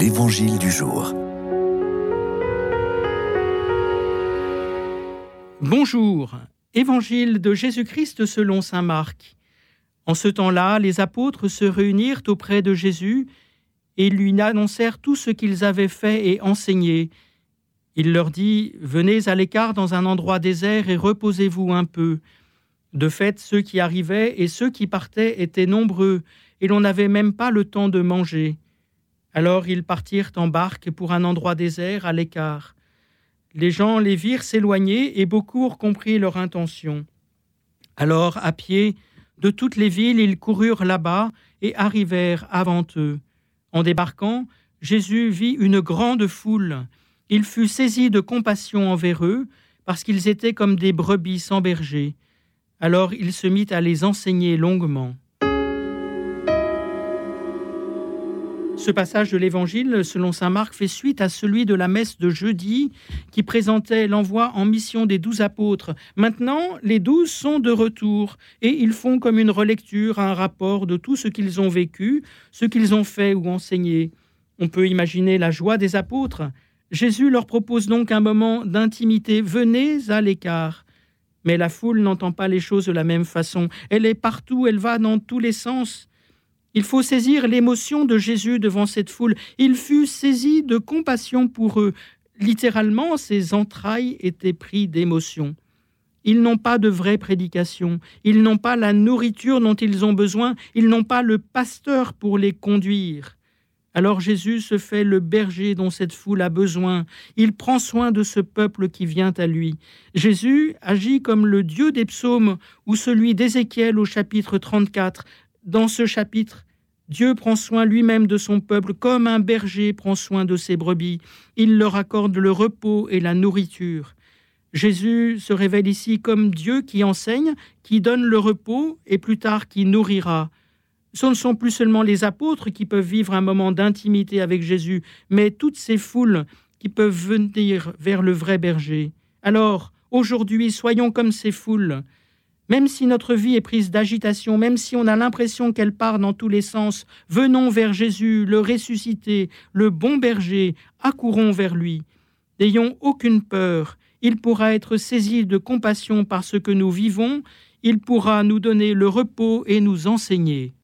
L'Évangile du jour. Bonjour, Évangile de Jésus-Christ selon Saint Marc. En ce temps-là, les apôtres se réunirent auprès de Jésus et lui annoncèrent tout ce qu'ils avaient fait et enseigné. Il leur dit, Venez à l'écart dans un endroit désert et reposez-vous un peu. De fait, ceux qui arrivaient et ceux qui partaient étaient nombreux, et l'on n'avait même pas le temps de manger. Alors ils partirent en barque pour un endroit désert à l'écart. Les gens les virent s'éloigner et beaucoup compris leur intention. Alors, à pied, de toutes les villes, ils coururent là-bas et arrivèrent avant eux. En débarquant, Jésus vit une grande foule. Il fut saisi de compassion envers eux, parce qu'ils étaient comme des brebis sans berger. Alors il se mit à les enseigner longuement. Ce passage de l'Évangile, selon saint Marc, fait suite à celui de la messe de jeudi qui présentait l'envoi en mission des douze apôtres. Maintenant, les douze sont de retour et ils font comme une relecture, un rapport de tout ce qu'ils ont vécu, ce qu'ils ont fait ou enseigné. On peut imaginer la joie des apôtres. Jésus leur propose donc un moment d'intimité. Venez à l'écart. Mais la foule n'entend pas les choses de la même façon. Elle est partout, elle va dans tous les sens. Il faut saisir l'émotion de Jésus devant cette foule. Il fut saisi de compassion pour eux. Littéralement, ses entrailles étaient prises d'émotion. Ils n'ont pas de vraie prédication, ils n'ont pas la nourriture dont ils ont besoin, ils n'ont pas le pasteur pour les conduire. Alors Jésus se fait le berger dont cette foule a besoin. Il prend soin de ce peuple qui vient à lui. Jésus agit comme le Dieu des psaumes ou celui d'Ézéchiel au chapitre 34 dans ce chapitre, Dieu prend soin lui-même de son peuple comme un berger prend soin de ses brebis. Il leur accorde le repos et la nourriture. Jésus se révèle ici comme Dieu qui enseigne, qui donne le repos et plus tard qui nourrira. Ce ne sont plus seulement les apôtres qui peuvent vivre un moment d'intimité avec Jésus, mais toutes ces foules qui peuvent venir vers le vrai berger. Alors, aujourd'hui, soyons comme ces foules. Même si notre vie est prise d'agitation, même si on a l'impression qu'elle part dans tous les sens, venons vers Jésus, le ressuscité, le bon berger, accourons vers lui. N'ayons aucune peur, il pourra être saisi de compassion par ce que nous vivons, il pourra nous donner le repos et nous enseigner.